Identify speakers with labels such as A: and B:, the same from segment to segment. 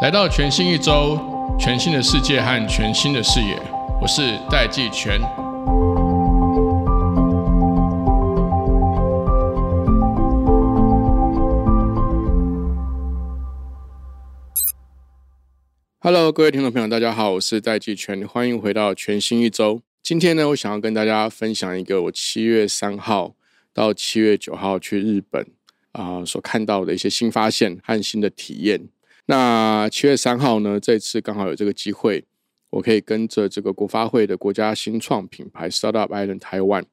A: 来到全新一周，全新的世界和全新的视野，我是戴季全。Hello，各位听众朋友，大家好，我是戴季全，欢迎回到全新一周。今天呢，我想要跟大家分享一个我七月三号到七月九号去日本啊所看到的一些新发现和新的体验。那七月三号呢，这次刚好有这个机会，我可以跟着这个国发会的国家新创品牌 Startup Island 台湾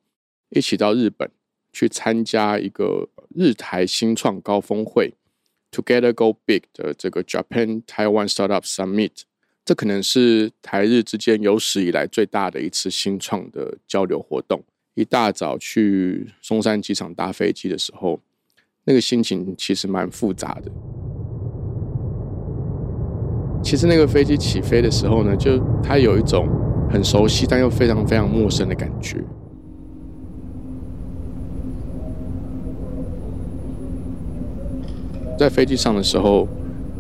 A: 一起到日本去参加一个日台新创高峰会。Together Go Big 的这个 Japan Taiwan Startup Summit，这可能是台日之间有史以来最大的一次新创的交流活动。一大早去松山机场搭飞机的时候，那个心情其实蛮复杂的。其实那个飞机起飞的时候呢，就它有一种很熟悉但又非常非常陌生的感觉。在飞机上的时候，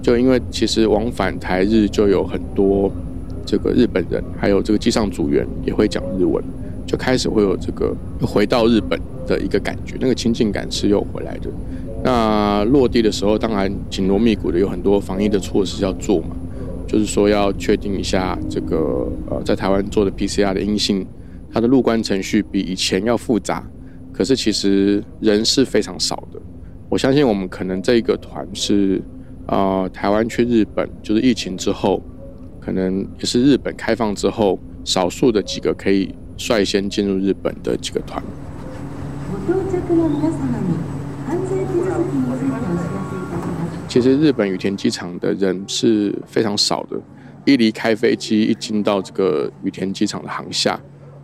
A: 就因为其实往返台日就有很多这个日本人，还有这个机上组员也会讲日文，就开始会有这个回到日本的一个感觉，那个亲近感是又回来的。那落地的时候，当然紧锣密鼓的有很多防疫的措施要做嘛，就是说要确定一下这个呃在台湾做的 PCR 的阴性，它的入关程序比以前要复杂，可是其实人是非常少的。我相信我们可能这一个团是，啊，台湾去日本，就是疫情之后，可能也是日本开放之后，少数的几个可以率先进入日本的几个团。其实日本羽田机场的人是非常少的，一离开飞机，一进到这个羽田机场的航厦，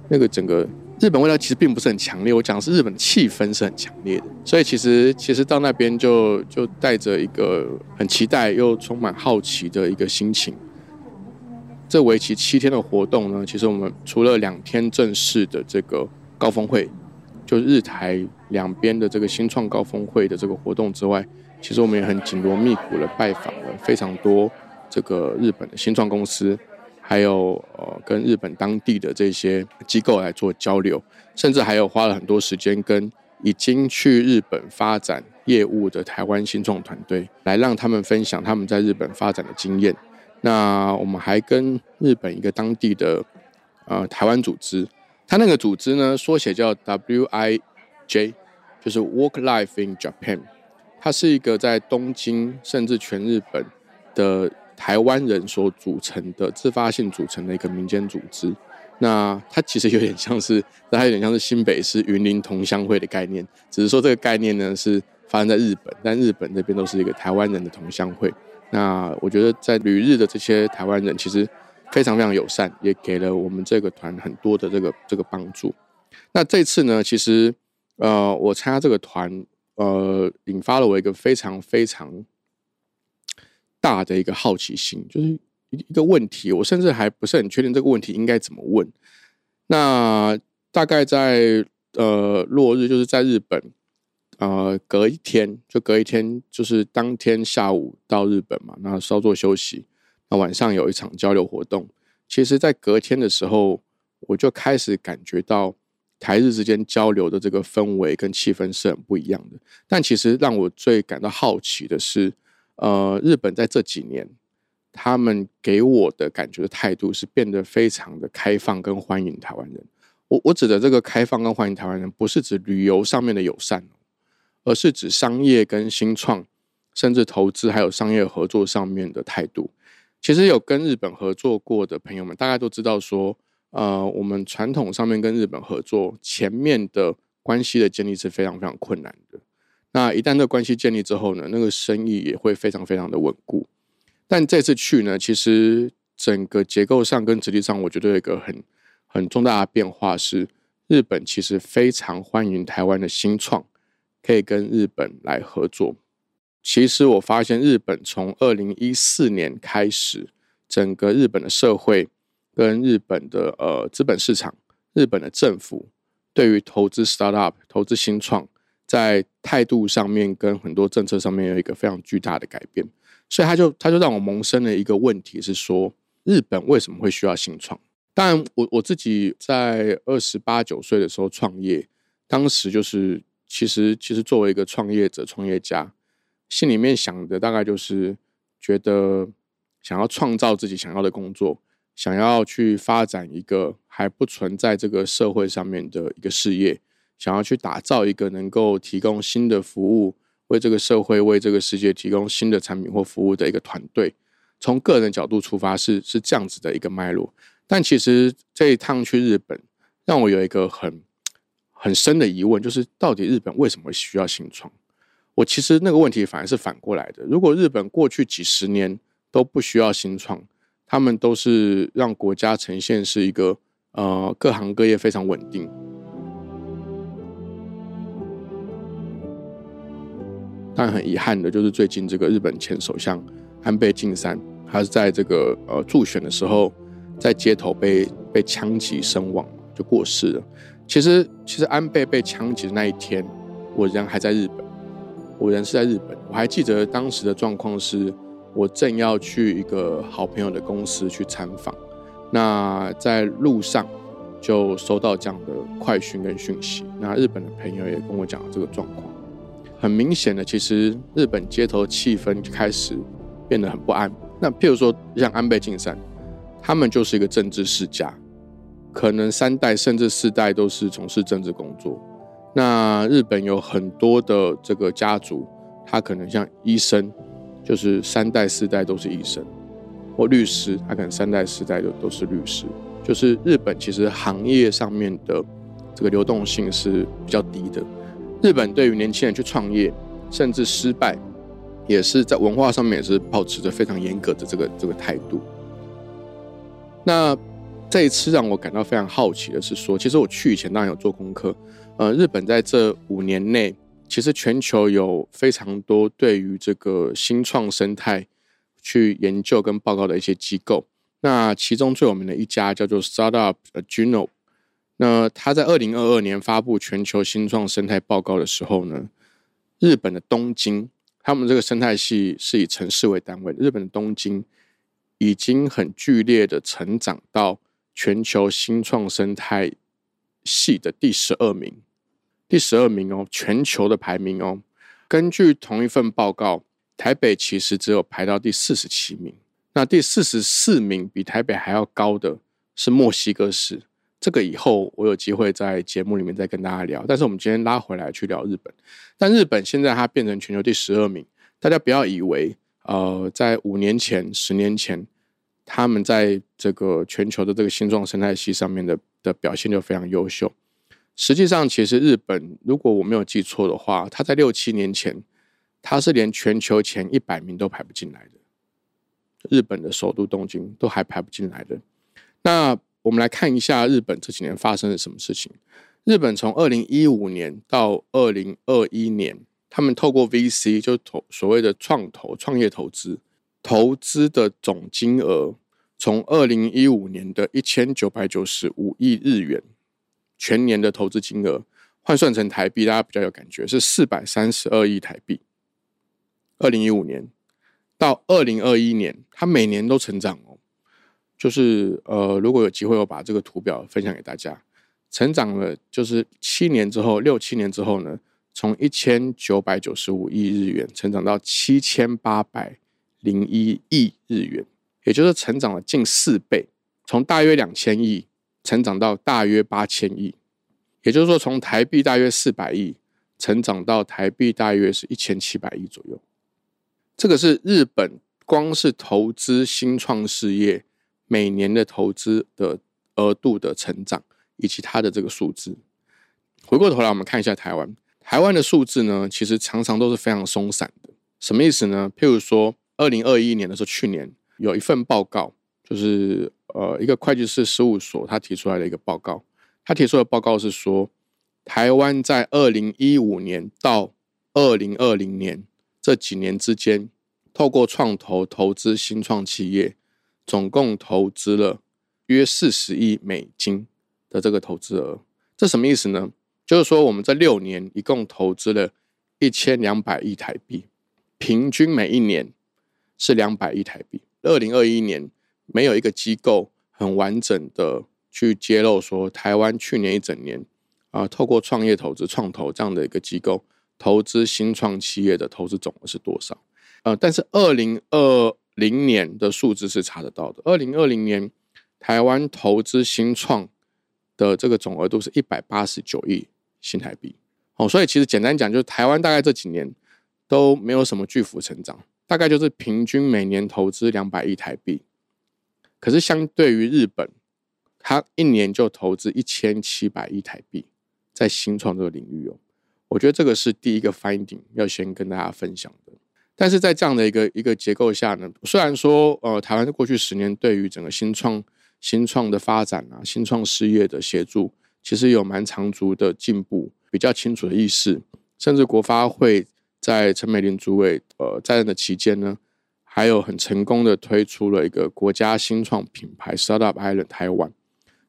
A: 那个整个。日本味道其实并不是很强烈，我讲的是日本的气氛是很强烈的，所以其实其实到那边就就带着一个很期待又充满好奇的一个心情。这为期七天的活动呢，其实我们除了两天正式的这个高峰会，就日台两边的这个新创高峰会的这个活动之外，其实我们也很紧锣密鼓的拜访了非常多这个日本的新创公司。还有呃，跟日本当地的这些机构来做交流，甚至还有花了很多时间跟已经去日本发展业务的台湾新创团队，来让他们分享他们在日本发展的经验。那我们还跟日本一个当地的呃台湾组织，它那个组织呢缩写叫 WIJ，就是 Work Life in Japan，它是一个在东京甚至全日本的。台湾人所组成的自发性组成的一个民间组织，那它其实有点像是，它有点像是新北市云林同乡会的概念，只是说这个概念呢是发生在日本，但日本这边都是一个台湾人的同乡会。那我觉得在旅日的这些台湾人其实非常非常友善，也给了我们这个团很多的这个这个帮助。那这次呢，其实呃，我参加这个团，呃，引发了我一个非常非常。大的一个好奇心，就是一一个问题，我甚至还不是很确定这个问题应该怎么问。那大概在呃落日，就是在日本，呃隔一天就隔一天，就是当天下午到日本嘛，那稍作休息，那晚上有一场交流活动。其实，在隔天的时候，我就开始感觉到台日之间交流的这个氛围跟气氛是很不一样的。但其实让我最感到好奇的是。呃，日本在这几年，他们给我的感觉的态度是变得非常的开放跟欢迎台湾人。我我指的这个开放跟欢迎台湾人，不是指旅游上面的友善，而是指商业跟新创，甚至投资还有商业合作上面的态度。其实有跟日本合作过的朋友们，大概都知道说，呃，我们传统上面跟日本合作，前面的关系的建立是非常非常困难的。那一旦这关系建立之后呢，那个生意也会非常非常的稳固。但这次去呢，其实整个结构上跟质地上，我觉得有一个很很重大的变化是，日本其实非常欢迎台湾的新创可以跟日本来合作。其实我发现，日本从二零一四年开始，整个日本的社会跟日本的呃资本市场、日本的政府对于投资 startup、投资新创。在态度上面跟很多政策上面有一个非常巨大的改变，所以他就他就让我萌生了一个问题是说，日本为什么会需要新创？当然，我我自己在二十八九岁的时候创业，当时就是其实其实作为一个创业者、创业家，心里面想的大概就是觉得想要创造自己想要的工作，想要去发展一个还不存在这个社会上面的一个事业，想要去打造一个能够提供新的服务，为这个社会、为这个世界提供新的产品或服务的一个团队。从个人角度出发，是是这样子的一个脉络。但其实这一趟去日本，让我有一个很很深的疑问，就是到底日本为什么需要新创？我其实那个问题反而是反过来的。如果日本过去几十年都不需要新创，他们都是让国家呈现是一个呃各行各业非常稳定。但很遗憾的就是最近这个日本前首相安倍晋三，他是在这个呃助选的时候。在街头被被枪击身亡，就过世了。其实，其实安倍被枪击的那一天，我人还在日本，我人是在日本。我还记得当时的状况是，我正要去一个好朋友的公司去参访，那在路上就收到这样的快讯跟讯息。那日本的朋友也跟我讲这个状况，很明显的，其实日本街头气氛就开始变得很不安。那譬如说，像安倍晋三。他们就是一个政治世家，可能三代甚至四代都是从事政治工作。那日本有很多的这个家族，他可能像医生，就是三代四代都是医生，或律师，他可能三代四代都都是律师。就是日本其实行业上面的这个流动性是比较低的。日本对于年轻人去创业，甚至失败，也是在文化上面也是保持着非常严格的这个这个态度。那这一次让我感到非常好奇的是，说其实我去以前当然有做功课，呃，日本在这五年内，其实全球有非常多对于这个新创生态去研究跟报告的一些机构。那其中最有名的一家叫做 Startup Juno，那他在二零二二年发布全球新创生态报告的时候呢，日本的东京，他们这个生态系是以城市为单位，日本的东京。已经很剧烈的成长到全球新创生态系的第十二名，第十二名哦，全球的排名哦。根据同一份报告，台北其实只有排到第四十七名。那第四十四名比台北还要高的是墨西哥市。这个以后我有机会在节目里面再跟大家聊。但是我们今天拉回来去聊日本，但日本现在它变成全球第十二名，大家不要以为。呃，在五年前、十年前，他们在这个全球的这个新创生态系上面的的表现就非常优秀。实际上，其实日本，如果我没有记错的话，他在六七年前，他是连全球前一百名都排不进来的。日本的首都东京都还排不进来的。那我们来看一下日本这几年发生了什么事情。日本从二零一五年到二零二一年。他们透过 VC 就投所谓的创投创业投资，投资的总金额从二零一五年的一千九百九十五亿日元，全年的投资金额换算成台币，大家比较有感觉是四百三十二亿台币。二零一五年到二零二一年，它每年都成长哦，就是呃，如果有机会，我把这个图表分享给大家，成长了就是七年之后，六七年之后呢？从一千九百九十五亿日元成长到七千八百零一亿日元，也就是成长了近四倍。从大约两千亿成长到大约八千亿，也就是说，从台币大约四百亿成长到台币大约是一千七百亿左右。这个是日本光是投资新创事业每年的投资的额度的成长，以及它的这个数字。回过头来，我们看一下台湾。台湾的数字呢，其实常常都是非常松散的。什么意思呢？譬如说，二零二一年的时候，去年有一份报告，就是呃一个会计师事务所他提出来的一个报告。他提出的报告是说，台湾在二零一五年到二零二零年这几年之间，透过创投投资新创企业，总共投资了约四十亿美金的这个投资额。这什么意思呢？就是说我们这六年一共投资了一千两百亿台币，平均每一年是两百亿台币。二零二一年没有一个机构很完整的去揭露说台湾去年一整年啊，透过创业投资、创投这样的一个机构投资新创企业的投资总额是多少？呃，但是二零二零年的数字是查得到的。二零二零年台湾投资新创的这个总额度是一百八十九亿新台币。哦，所以其实简单讲，就是台湾大概这几年都没有什么巨幅成长，大概就是平均每年投资两百亿台币。可是相对于日本，它一年就投资一千七百亿台币在新创这个领域哦。我觉得这个是第一个 finding 要先跟大家分享的。但是在这样的一个一个结构下呢，虽然说呃，台湾过去十年对于整个新创新创的发展啊，新创事业的协助，其实有蛮长足的进步，比较清楚的意识，甚至国发会在陈美玲主委呃在任的期间呢，还有很成功的推出了一个国家新创品牌 Startup Island 台湾。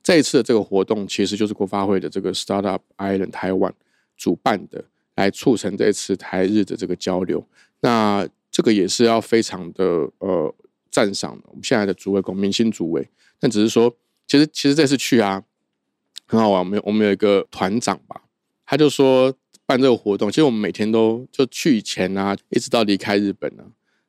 A: 这一次的这个活动，其实就是国发会的这个 Startup Island 台湾主办的，来促成这次台日的这个交流。那这个也是要非常的呃赞赏。我们现在的主委龚明星主委，但只是说，其实其实这次去啊，很好玩。我们我们有一个团长吧，他就说办这个活动，其实我们每天都就去以前啊，一直到离开日本呢，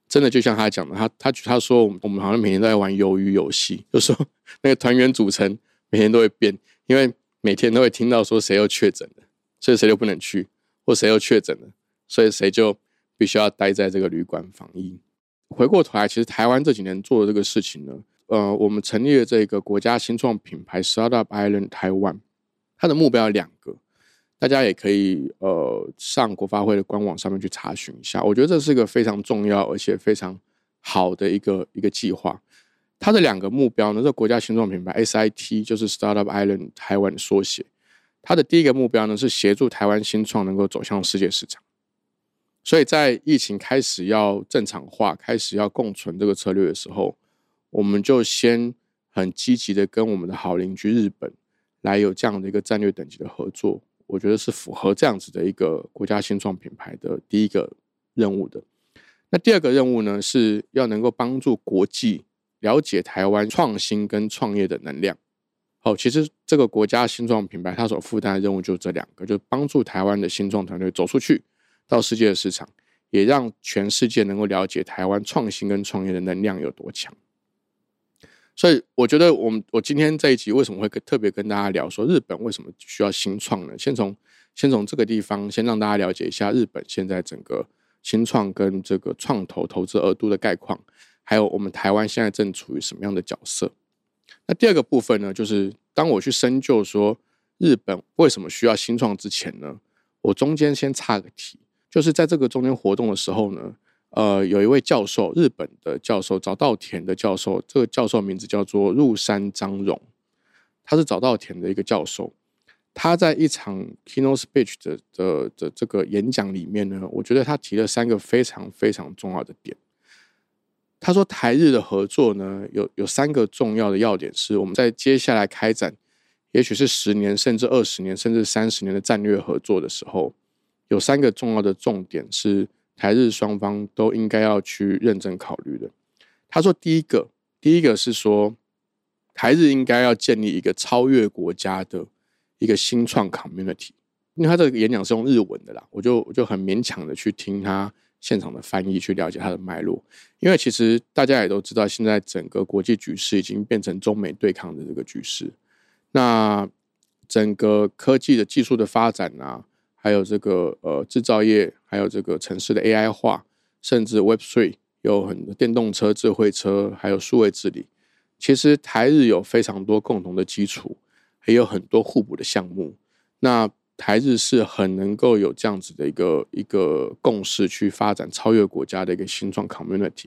A: 真的就像他讲的，他他他说我们我们好像每天都在玩鱿鱼游戏，就说那个团员组成每天都会变，因为每天都会听到说谁又确诊了，所以谁就不能去，或谁又确诊了，所以谁就。必须要待在这个旅馆防疫。回过头来，其实台湾这几年做的这个事情呢，呃，我们成立了这个国家新创品牌 Startup Island 台湾，它的目标有两个，大家也可以呃上国发会的官网上面去查询一下。我觉得这是一个非常重要而且非常好的一个一个计划。它的两个目标呢，这国家新创品牌 SIT 就是 Startup Island 台湾的缩写。它的第一个目标呢，是协助台湾新创能够走向世界市场。所以在疫情开始要正常化、开始要共存这个策略的时候，我们就先很积极的跟我们的好邻居日本来有这样的一个战略等级的合作，我觉得是符合这样子的一个国家新创品牌的第一个任务的。那第二个任务呢，是要能够帮助国际了解台湾创新跟创业的能量。好，其实这个国家新创品牌它所负担的任务就这两个，就帮助台湾的新创团队走出去。到世界的市场，也让全世界能够了解台湾创新跟创业的能量有多强。所以，我觉得我们我今天这一集为什么会跟特别跟大家聊说日本为什么需要新创呢？先从先从这个地方先让大家了解一下日本现在整个新创跟这个创投投资额度的概况，还有我们台湾现在正处于什么样的角色。那第二个部分呢，就是当我去深究说日本为什么需要新创之前呢，我中间先插个题。就是在这个中间活动的时候呢，呃，有一位教授，日本的教授，早稻田的教授，这个教授名字叫做入山张荣，他是早稻田的一个教授。他在一场 keynote speech 的的的这个演讲里面呢，我觉得他提了三个非常非常重要的点。他说，台日的合作呢，有有三个重要的要点，是我们在接下来开展，也许是十年，甚至二十年，甚至三十年的战略合作的时候。有三个重要的重点是台日双方都应该要去认真考虑的。他说，第一个，第一个是说台日应该要建立一个超越国家的一个新创 community。因为他这个演讲是用日文的啦，我就我就很勉强的去听他现场的翻译，去了解他的脉络。因为其实大家也都知道，现在整个国际局势已经变成中美对抗的这个局势。那整个科技的技术的发展啊。还有这个呃制造业，还有这个城市的 AI 化，甚至 Web Three 有很多电动车、智慧车，还有数位治理。其实台日有非常多共同的基础，也有很多互补的项目。那台日是很能够有这样子的一个一个共识，去发展超越国家的一个新创 community。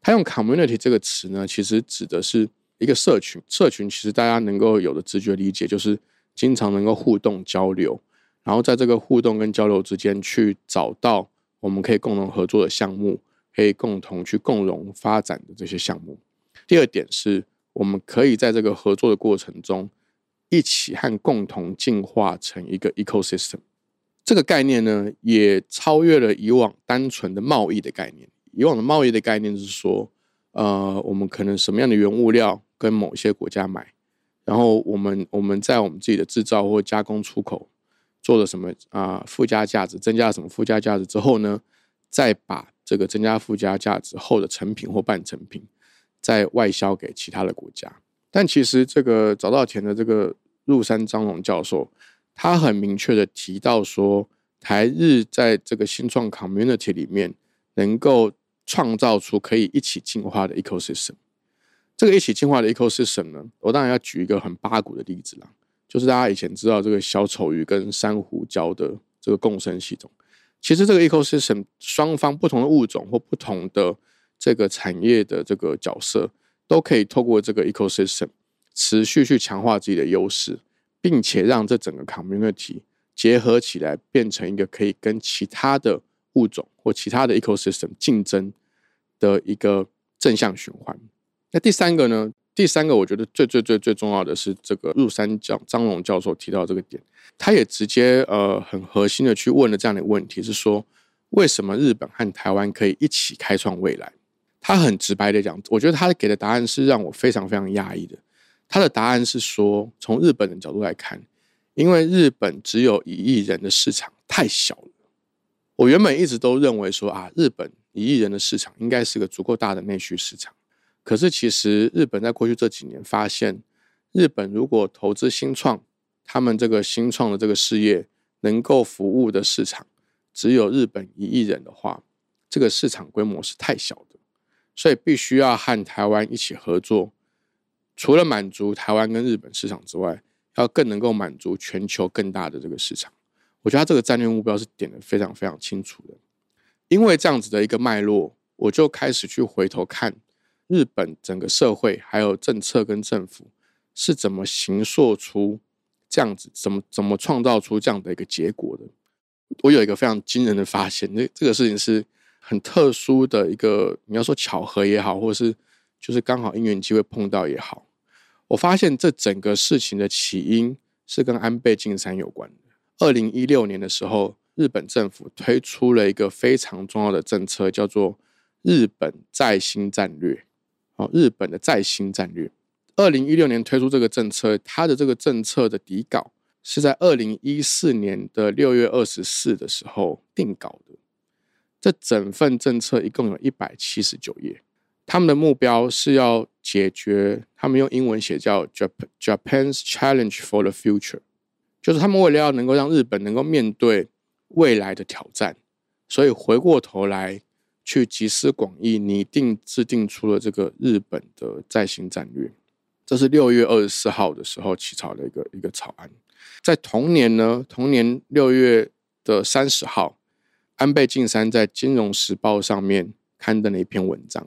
A: 他用 community 这个词呢，其实指的是一个社群。社群其实大家能够有的直觉理解，就是经常能够互动交流。然后在这个互动跟交流之间，去找到我们可以共同合作的项目，可以共同去共荣发展的这些项目。第二点是，我们可以在这个合作的过程中，一起和共同进化成一个 ecosystem。这个概念呢，也超越了以往单纯的贸易的概念。以往的贸易的概念是说，呃，我们可能什么样的原物料跟某些国家买，然后我们我们在我们自己的制造或加工出口做了什么啊附加价值，增加了什么附加价值之后呢，再把这个增加附加价值后的成品或半成品再外销给其他的国家。但其实这个早稻田的这个入山张荣教授。他很明确的提到说，台日在这个新创 community 里面，能够创造出可以一起进化的 ecosystem。这个一起进化的 ecosystem 呢，我当然要举一个很八股的例子啦，就是大家以前知道这个小丑鱼跟珊瑚礁的这个共生系统。其实这个 ecosystem 双方不同的物种或不同的这个产业的这个角色，都可以透过这个 ecosystem 持续去强化自己的优势。并且让这整个 community 结合起来，变成一个可以跟其他的物种或其他的 ecosystem 竞争的一个正向循环。那第三个呢？第三个我觉得最最最最重要的是这个入山教张龙教授提到这个点，他也直接呃很核心的去问了这样的问题，是说为什么日本和台湾可以一起开创未来？他很直白的讲，我觉得他给的答案是让我非常非常压抑的。他的答案是说，从日本的角度来看，因为日本只有一亿人的市场太小了。我原本一直都认为说啊，日本一亿人的市场应该是个足够大的内需市场。可是其实日本在过去这几年发现，日本如果投资新创，他们这个新创的这个事业能够服务的市场只有日本一亿人的话，这个市场规模是太小的，所以必须要和台湾一起合作。除了满足台湾跟日本市场之外，要更能够满足全球更大的这个市场。我觉得他这个战略目标是点的非常非常清楚的。因为这样子的一个脉络，我就开始去回头看日本整个社会还有政策跟政府是怎么形塑出这样子，怎么怎么创造出这样的一个结果的。我有一个非常惊人的发现，那这个事情是很特殊的一个，你要说巧合也好，或者是就是刚好因缘机会碰到也好。我发现这整个事情的起因是跟安倍晋三有关的。二零一六年的时候，日本政府推出了一个非常重要的政策，叫做“日本在新战略”。哦，日本的再新战略。二零一六年推出这个政策，它的这个政策的底稿是在二零一四年的六月二十四的时候定稿的。这整份政策一共有一百七十九页。他们的目标是要解决，他们用英文写叫 Japan's challenge for the future，就是他们为了要能够让日本能够面对未来的挑战，所以回过头来去集思广益，拟定制定出了这个日本的在新战略。这是六月二十四号的时候起草的一个一个草案。在同年呢，同年六月的三十号，安倍晋三在《金融时报》上面刊登了一篇文章。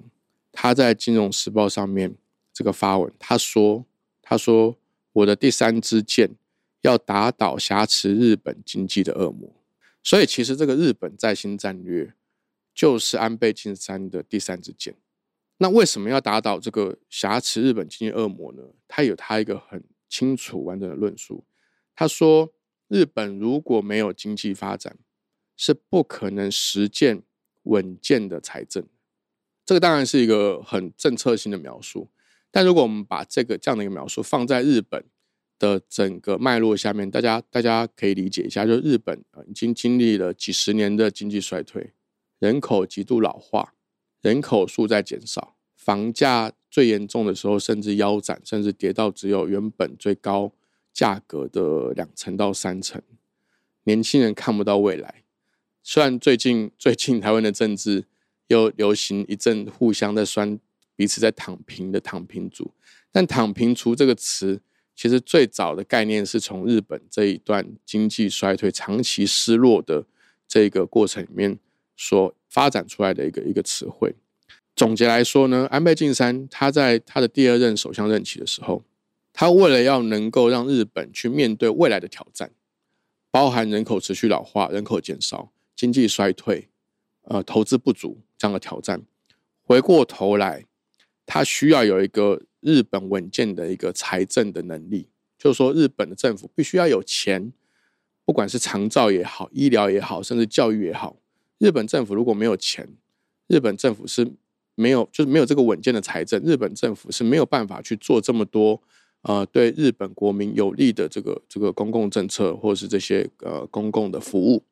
A: 他在《金融时报》上面这个发文，他说：“他说我的第三支箭要打倒挟持日本经济的恶魔。”所以，其实这个日本在新战略就是安倍晋三的第三支箭。那为什么要打倒这个挟持日本经济恶魔呢？他有他一个很清楚完整的论述。他说：“日本如果没有经济发展，是不可能实践稳健的财政。”这个当然是一个很政策性的描述，但如果我们把这个这样的一个描述放在日本的整个脉络下面，大家大家可以理解一下，就日本已经经历了几十年的经济衰退，人口极度老化，人口数在减少，房价最严重的时候甚至腰斩，甚至跌到只有原本最高价格的两成到三成，年轻人看不到未来。虽然最近最近台湾的政治。又流行一阵互相在酸彼此在躺平的躺平族，但躺平族这个词其实最早的概念是从日本这一段经济衰退、长期失落的这个过程里面所发展出来的一个一个词汇。总结来说呢，安倍晋三他在他的第二任首相任期的时候，他为了要能够让日本去面对未来的挑战，包含人口持续老化、人口减少、经济衰退。呃，投资不足这样的挑战，回过头来，他需要有一个日本稳健的一个财政的能力，就是说日本的政府必须要有钱，不管是长照也好、医疗也好，甚至教育也好，日本政府如果没有钱，日本政府是没有就是没有这个稳健的财政，日本政府是没有办法去做这么多呃对日本国民有利的这个这个公共政策或者是这些呃公共的服务。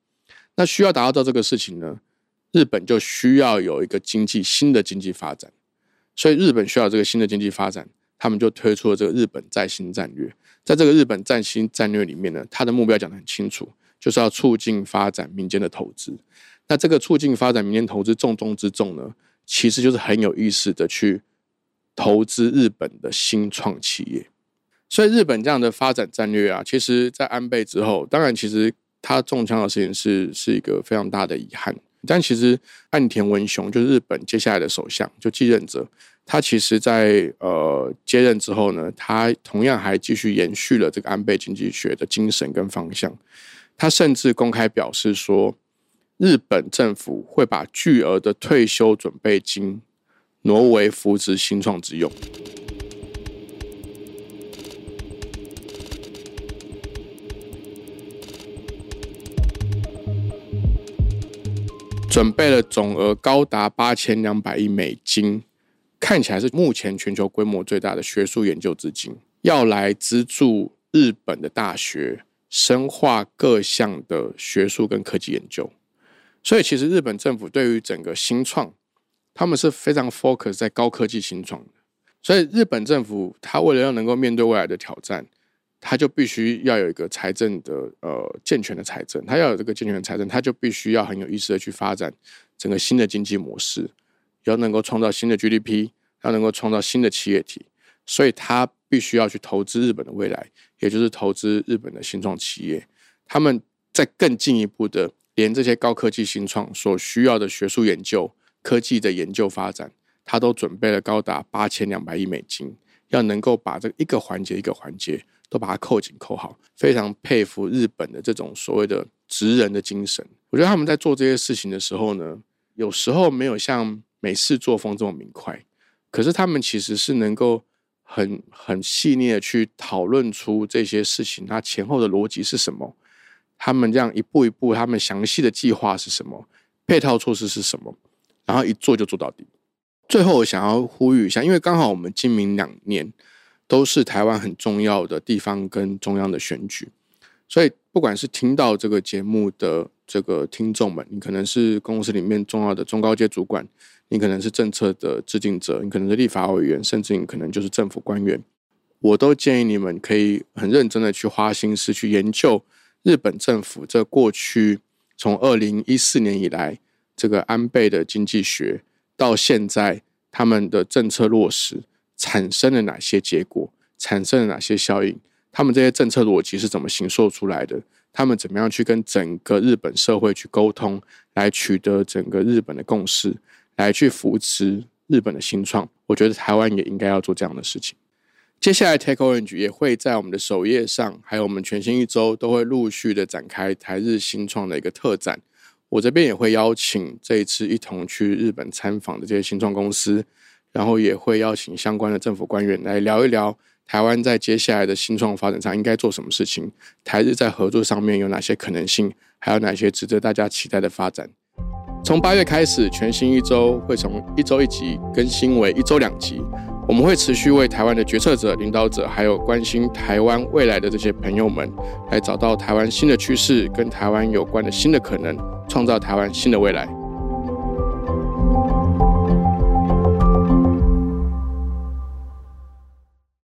A: 那需要达到这个事情呢，日本就需要有一个经济新的经济发展，所以日本需要这个新的经济发展，他们就推出了这个日本在新战略。在这个日本在新战略里面呢，它的目标讲得很清楚，就是要促进发展民间的投资。那这个促进发展民间投资重中之重呢，其实就是很有意思的去投资日本的新创企业。所以日本这样的发展战略啊，其实在安倍之后，当然其实。他中枪的事情是是一个非常大的遗憾，但其实岸田文雄就是日本接下来的首相，就继任者，他其实，在呃接任之后呢，他同样还继续延续了这个安倍经济学的精神跟方向。他甚至公开表示说，日本政府会把巨额的退休准备金挪为扶持新创之用。准备了总额高达八千两百亿美金，看起来是目前全球规模最大的学术研究资金，要来资助日本的大学深化各项的学术跟科技研究。所以，其实日本政府对于整个新创，他们是非常 focus 在高科技新创的。所以，日本政府他为了要能够面对未来的挑战。他就必须要有一个财政的呃健全的财政，他要有这个健全的财政，他就必须要很有意识的去发展整个新的经济模式，要能够创造新的 GDP，要能够创造新的企业体，所以他必须要去投资日本的未来，也就是投资日本的新创企业。他们在更进一步的，连这些高科技新创所需要的学术研究、科技的研究发展，他都准备了高达八千两百亿美金，要能够把这一个环节一个环节。都把它扣紧扣好，非常佩服日本的这种所谓的职人的精神。我觉得他们在做这些事情的时候呢，有时候没有像美式作风这么明快，可是他们其实是能够很很细腻的去讨论出这些事情，它前后的逻辑是什么，他们这样一步一步，他们详细的计划是什么，配套措施是什么，然后一做就做到底。最后，我想要呼吁一下，因为刚好我们今明两年。都是台湾很重要的地方跟中央的选举，所以不管是听到这个节目的这个听众们，你可能是公司里面重要的中高阶主管，你可能是政策的制定者，你可能是立法委员，甚至你可能就是政府官员，我都建议你们可以很认真的去花心思去研究日本政府这过去从二零一四年以来这个安倍的经济学到现在他们的政策落实。产生了哪些结果？产生了哪些效应？他们这些政策逻辑是怎么形塑出来的？他们怎么样去跟整个日本社会去沟通，来取得整个日本的共识，来去扶持日本的新创？我觉得台湾也应该要做这样的事情。接下来，Take Orange 也会在我们的首页上，还有我们全新一周都会陆续的展开台日新创的一个特展。我这边也会邀请这一次一同去日本参访的这些新创公司。然后也会邀请相关的政府官员来聊一聊台湾在接下来的新创发展上应该做什么事情，台日在合作上面有哪些可能性，还有哪些值得大家期待的发展。从八月开始，全新一周会从一周一集更新为一周两集，我们会持续为台湾的决策者、领导者，还有关心台湾未来的这些朋友们，来找到台湾新的趋势跟台湾有关的新的可能，创造台湾新的未来。